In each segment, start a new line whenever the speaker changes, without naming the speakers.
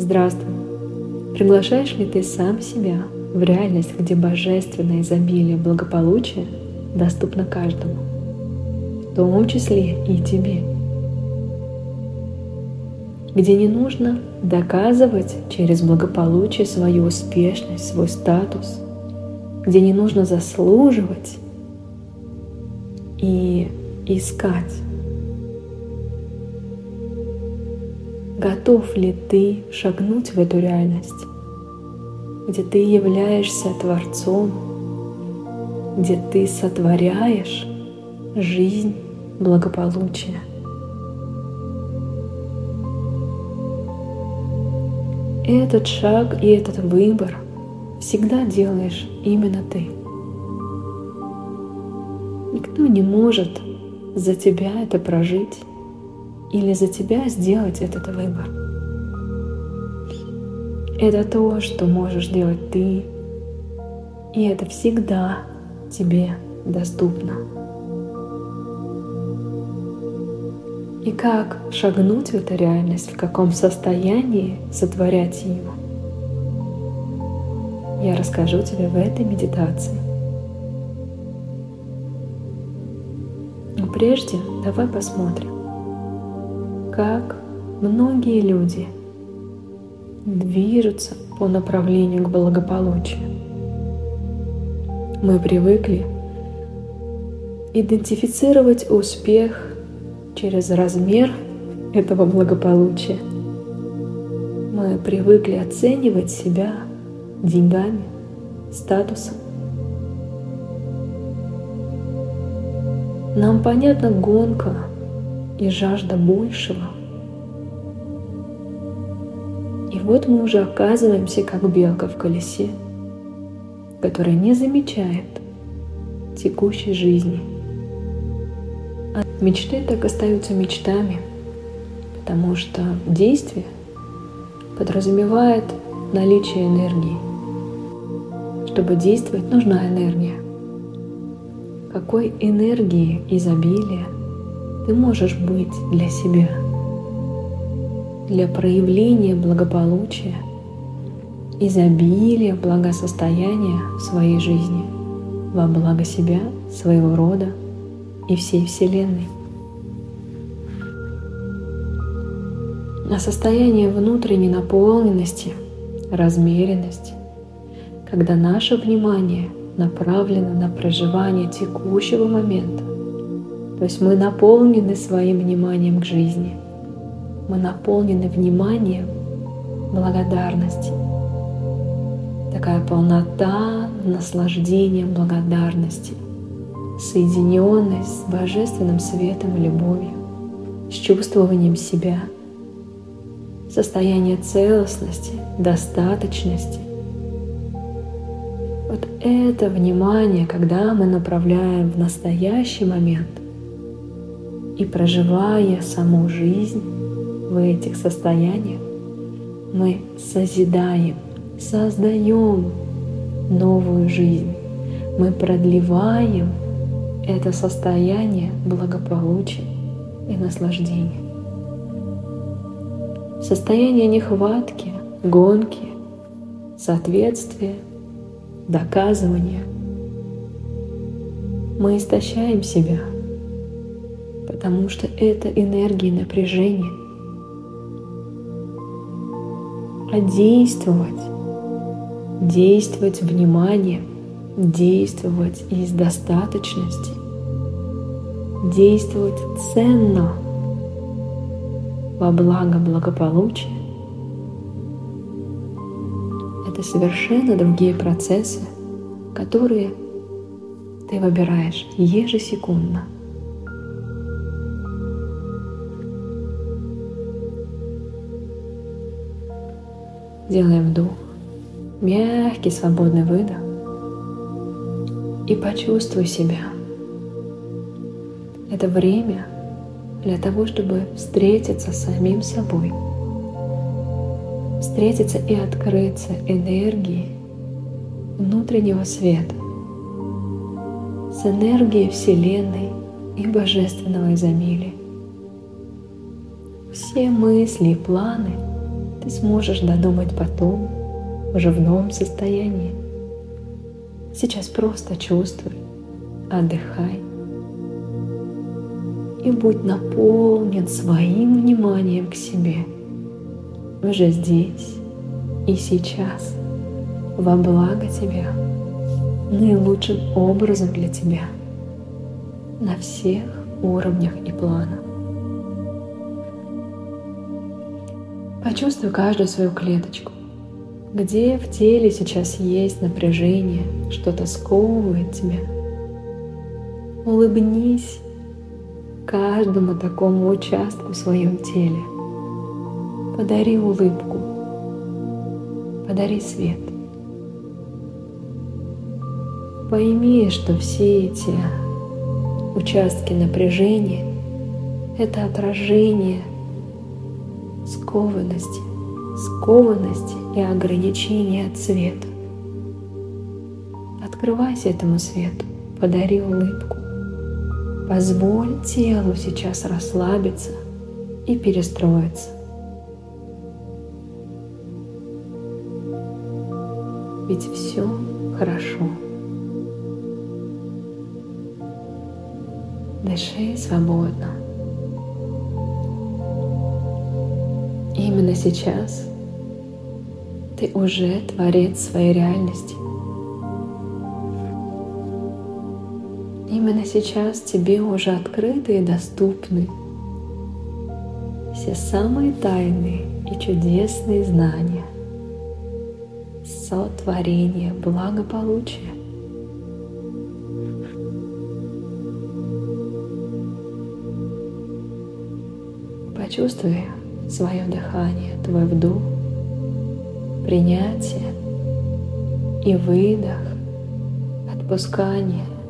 Здравствуй! Приглашаешь ли ты сам себя в реальность, где божественное изобилие благополучия доступно каждому, в том числе и тебе? Где не нужно доказывать через благополучие свою успешность, свой статус, где не нужно заслуживать и искать Готов ли ты шагнуть в эту реальность, где ты являешься Творцом, где ты сотворяешь жизнь благополучия? Этот шаг и этот выбор всегда делаешь именно ты. Никто не может за тебя это прожить или за тебя сделать этот выбор. Это то, что можешь делать ты, и это всегда тебе доступно. И как шагнуть в эту реальность, в каком состоянии сотворять ее, я расскажу тебе в этой медитации. Но прежде давай посмотрим, как многие люди движутся по направлению к благополучию. Мы привыкли идентифицировать успех через размер этого благополучия. Мы привыкли оценивать себя деньгами, статусом. Нам понятна гонка и жажда большего. И вот мы уже оказываемся как белка в колесе, которая не замечает текущей жизни. А мечты так остаются мечтами, потому что действие подразумевает наличие энергии. Чтобы действовать, нужна энергия. Какой энергии изобилия – ты можешь быть для себя, для проявления благополучия, изобилия, благосостояния в своей жизни, во благо себя, своего рода и всей Вселенной. На состояние внутренней наполненности, размеренности, когда наше внимание направлено на проживание текущего момента, то есть мы наполнены своим вниманием к жизни. Мы наполнены вниманием благодарности. Такая полнота, наслаждение благодарности, соединенность с божественным светом и любовью, с чувствованием себя, состояние целостности, достаточности. Вот это внимание, когда мы направляем в настоящий момент, и проживая саму жизнь в этих состояниях, мы созидаем, создаем новую жизнь. Мы продлеваем это состояние благополучия и наслаждения. Состояние нехватки, гонки, соответствия, доказывания. Мы истощаем себя – потому что это энергия напряжения. А действовать, действовать вниманием, действовать из достаточности, действовать ценно во благо благополучия, это совершенно другие процессы, которые ты выбираешь ежесекундно. Делаем вдох, мягкий свободный выдох. И почувствуй себя. Это время для того, чтобы встретиться с самим собой. Встретиться и открыться энергией внутреннего света, с энергией Вселенной и Божественного изобилия. Все мысли и планы – сможешь додумать потом, уже в новом состоянии. Сейчас просто чувствуй, отдыхай и будь наполнен своим вниманием к себе уже здесь и сейчас во благо тебя, наилучшим образом для тебя на всех уровнях и планах. Почувствуй каждую свою клеточку, где в теле сейчас есть напряжение, что-то сковывает тебя. Улыбнись каждому такому участку в своем теле. Подари улыбку, подари свет. Пойми, что все эти участки напряжения — это отражение скованности, скованности и ограничения от света. Открывайся этому свету, подари улыбку. Позволь телу сейчас расслабиться и перестроиться. Ведь все хорошо. Дыши свободно. Именно сейчас ты уже творец своей реальности. Именно сейчас тебе уже открыты и доступны все самые тайные и чудесные знания, сотворения, благополучия. Почувствуй свое дыхание, твой вдох, принятие и выдох, отпускание –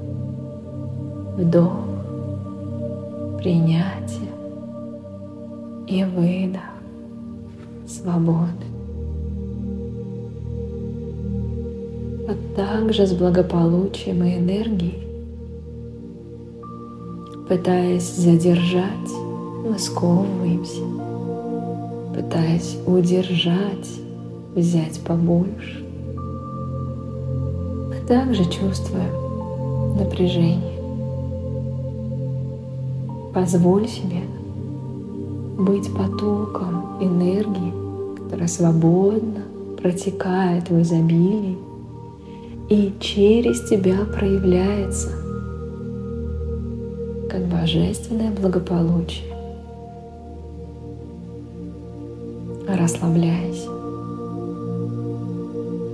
вдох, принятие и выдох свободы. А также с благополучием и энергией, пытаясь задержать, мы сковываемся, пытаясь удержать, взять побольше. Мы также чувствуем напряжение. Позволь себе быть потоком энергии, которая свободно протекает в изобилии и через тебя проявляется как божественное благополучие. Расслабляйся.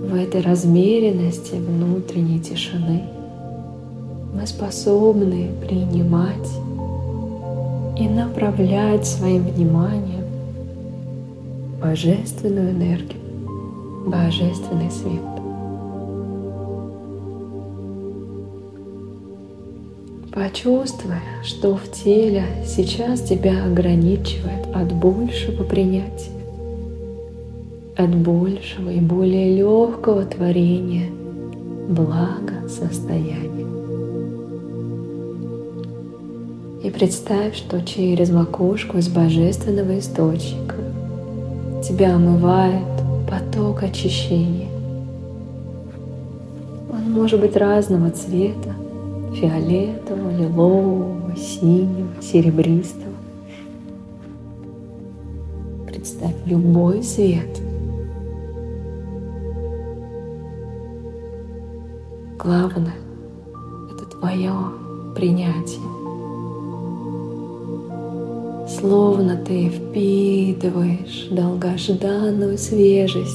В этой размеренности внутренней тишины мы способны принимать и направлять своим вниманием божественную энергию, божественный свет. Почувствуй, что в теле сейчас тебя ограничивает от большего принятия, от большего и более легкого творения блага состояния. И представь, что через макушку из божественного источника тебя омывает поток очищения. Он может быть разного цвета, фиолетового, лилового, синего, серебристого. Представь любой цвет. Главное — это твое принятие словно ты впитываешь долгожданную свежесть,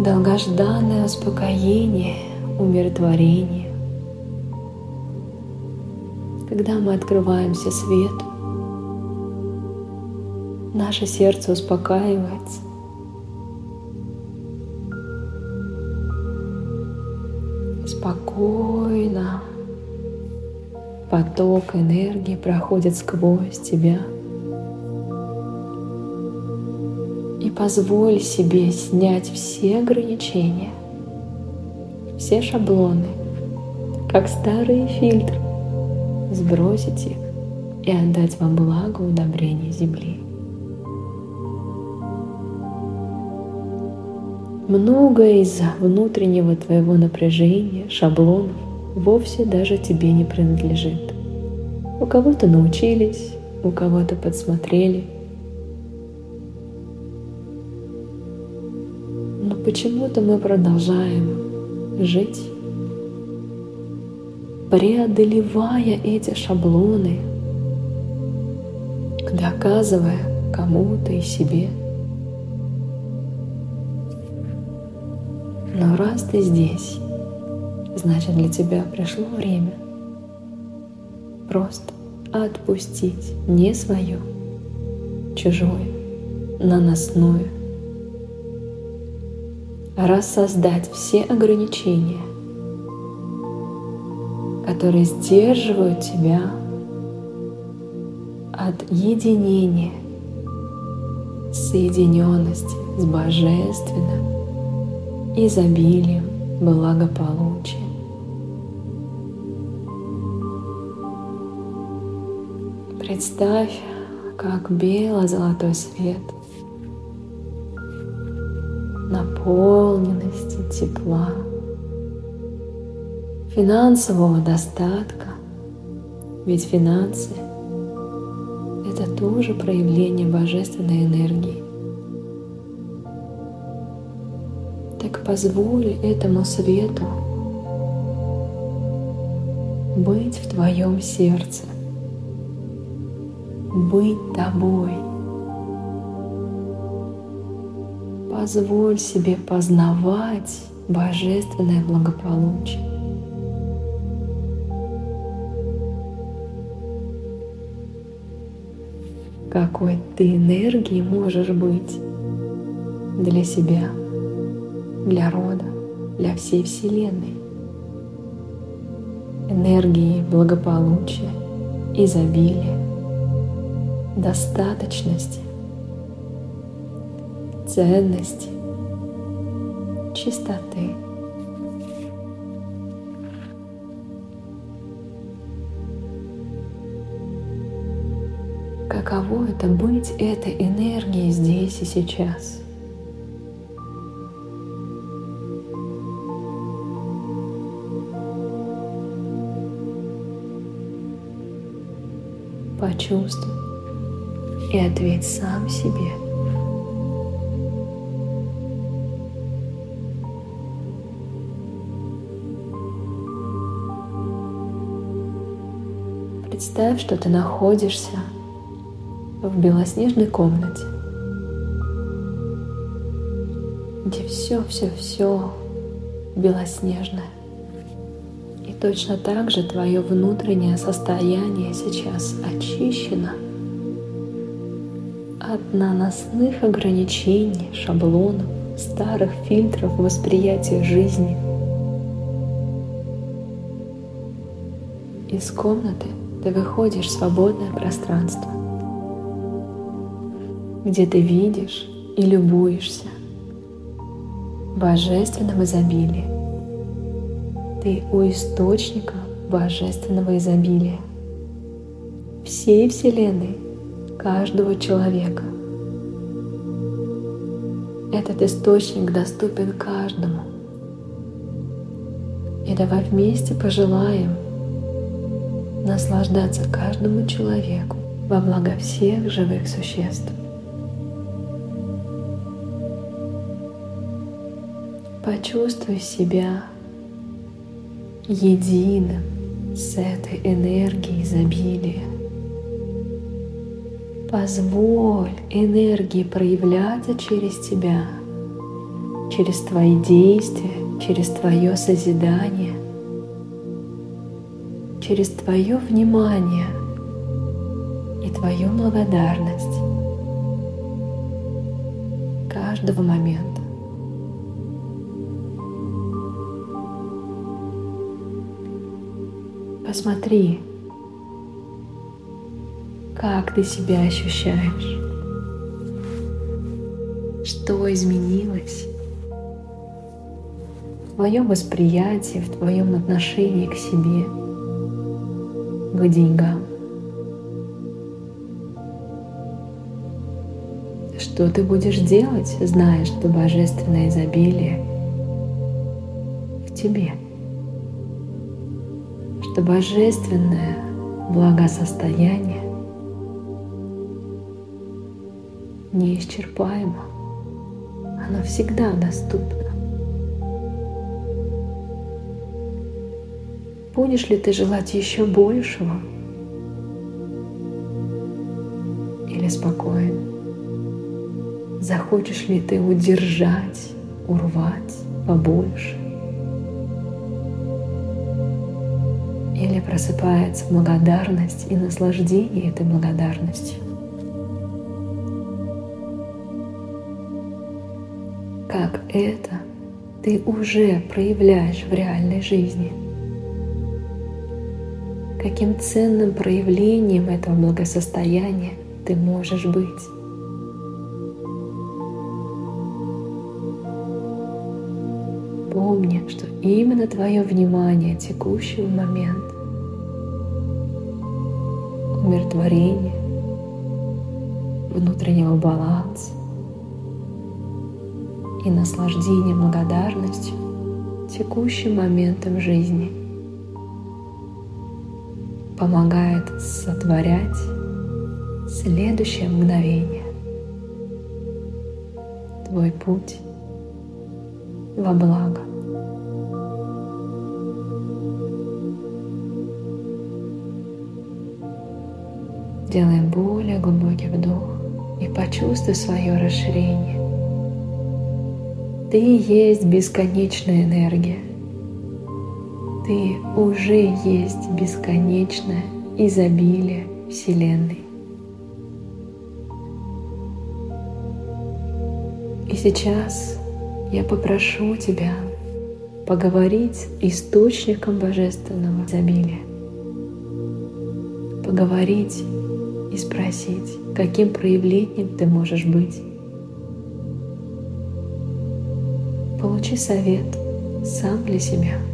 долгожданное успокоение, умиротворение. Когда мы открываемся свету, наше сердце успокаивается. Поток энергии проходит сквозь тебя. И позволь себе снять все ограничения, все шаблоны, как старые фильтры, сбросить их и отдать вам благо удобрения земли. многое из внутреннего твоего напряжения, шаблонов вовсе даже тебе не принадлежит. У кого-то научились, у кого-то подсмотрели. Но почему-то мы продолжаем жить, преодолевая эти шаблоны, доказывая кому-то и себе. Но раз ты здесь, значит для тебя пришло время просто отпустить не свое, чужое, наносное, рассоздать все ограничения, которые сдерживают тебя от единения, соединенности с Божественным, изобилием, благополучием. Представь, как бело-золотой свет наполненности, тепла, финансового достатка. Ведь финансы – это тоже проявление божественной энергии. Так позволь этому свету быть в твоем сердце – быть тобой. Позволь себе познавать божественное благополучие. Какой ты энергии можешь быть для себя, для рода, для всей Вселенной. Энергии благополучия, изобилия, достаточности, ценности, чистоты. Каково это быть этой энергией здесь и сейчас? Почувствуй, и ответь сам себе. Представь, что ты находишься в белоснежной комнате, где все-все-все белоснежное. И точно так же твое внутреннее состояние сейчас очищено – от наносных ограничений, шаблонов, старых фильтров восприятия жизни. Из комнаты ты выходишь в свободное пространство, где ты видишь и любуешься божественным изобилием. Ты у источника божественного изобилия всей Вселенной – каждого человека. Этот источник доступен каждому. И давай вместе пожелаем наслаждаться каждому человеку во благо всех живых существ. Почувствуй себя единым с этой энергией изобилия. Позволь энергии проявляться через тебя, через твои действия, через твое созидание, через твое внимание и твою благодарность каждого момента. Посмотри, как ты себя ощущаешь? Что изменилось в твоем восприятии, в твоем отношении к себе, к деньгам? Что ты будешь делать, зная, что божественное изобилие в тебе? Что божественное благосостояние неисчерпаемо. Оно всегда доступно. Будешь ли ты желать еще большего? Или спокоен? Захочешь ли ты удержать, урвать побольше? Или просыпается благодарность и наслаждение этой благодарностью? Это ты уже проявляешь в реальной жизни – каким ценным проявлением этого благосостояния ты можешь быть. Помни, что именно твое внимание текущего момента, умиротворение, внутреннего баланса и наслаждение благодарностью текущим моментом жизни – помогает сотворять следующее мгновение. Твой путь во благо. Делаем более глубокий вдох и почувствуй свое расширение. Ты есть бесконечная энергия. Ты уже есть бесконечное изобилие Вселенной. И сейчас я попрошу тебя поговорить с источником божественного изобилия. Поговорить и спросить, каким проявлением ты можешь быть. Получи совет сам для себя –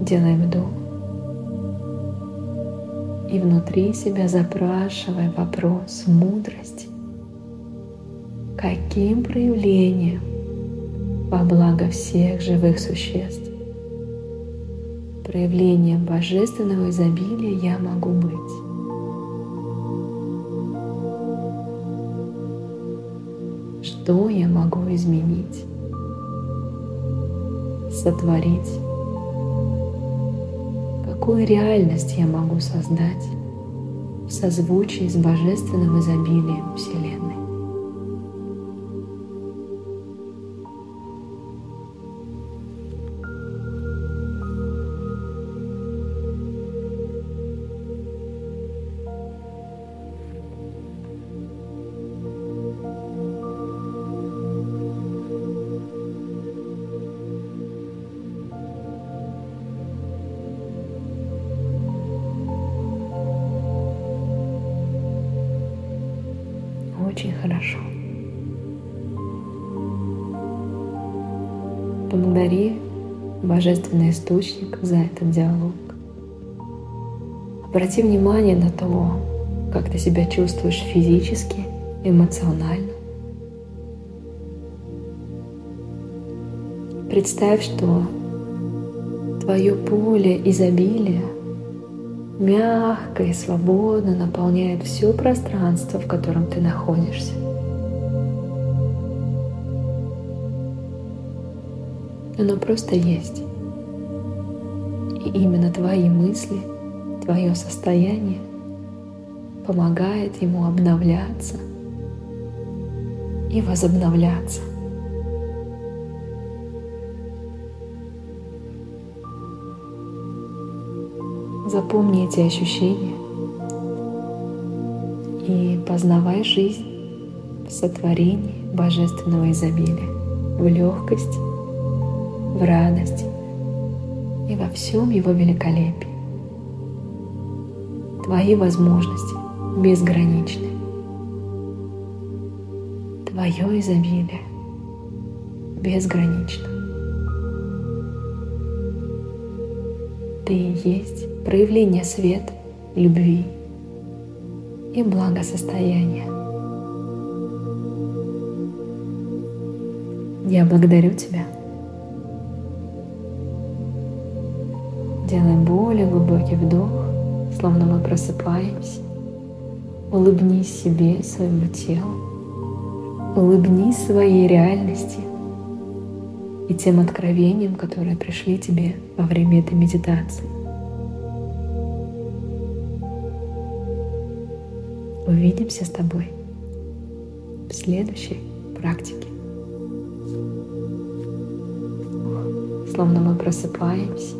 Делаем вдох. И внутри себя запрашивай вопрос мудрости. Каким проявлением во благо всех живых существ, проявлением божественного изобилия я могу быть? Что я могу изменить, сотворить? какую реальность я могу создать в созвучии с божественным изобилием Вселенной. Хорошо. Поблагодари Божественный Источник за этот диалог. Обрати внимание на то, как ты себя чувствуешь физически, эмоционально. Представь, что твое поле изобилия мягко и свободно наполняет все пространство, в котором ты находишься. Оно просто есть. И именно твои мысли, твое состояние помогает ему обновляться и возобновляться. Запомни эти ощущения и познавай жизнь в сотворении божественного изобилия, в легкости, в радости и во всем его великолепии. Твои возможности безграничны. Твое изобилие безгранично. Ты есть проявление света, любви, и благосостояния. Я благодарю Тебя. Делаем более глубокий вдох, словно мы просыпаемся. Улыбнись себе, своему телу. Улыбнись своей реальности и тем откровениям, которые пришли тебе во время этой медитации. Увидимся с тобой в следующей практике. Словно мы просыпаемся,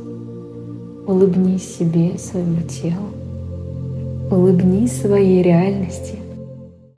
улыбнись себе, своему телу, улыбнись своей реальности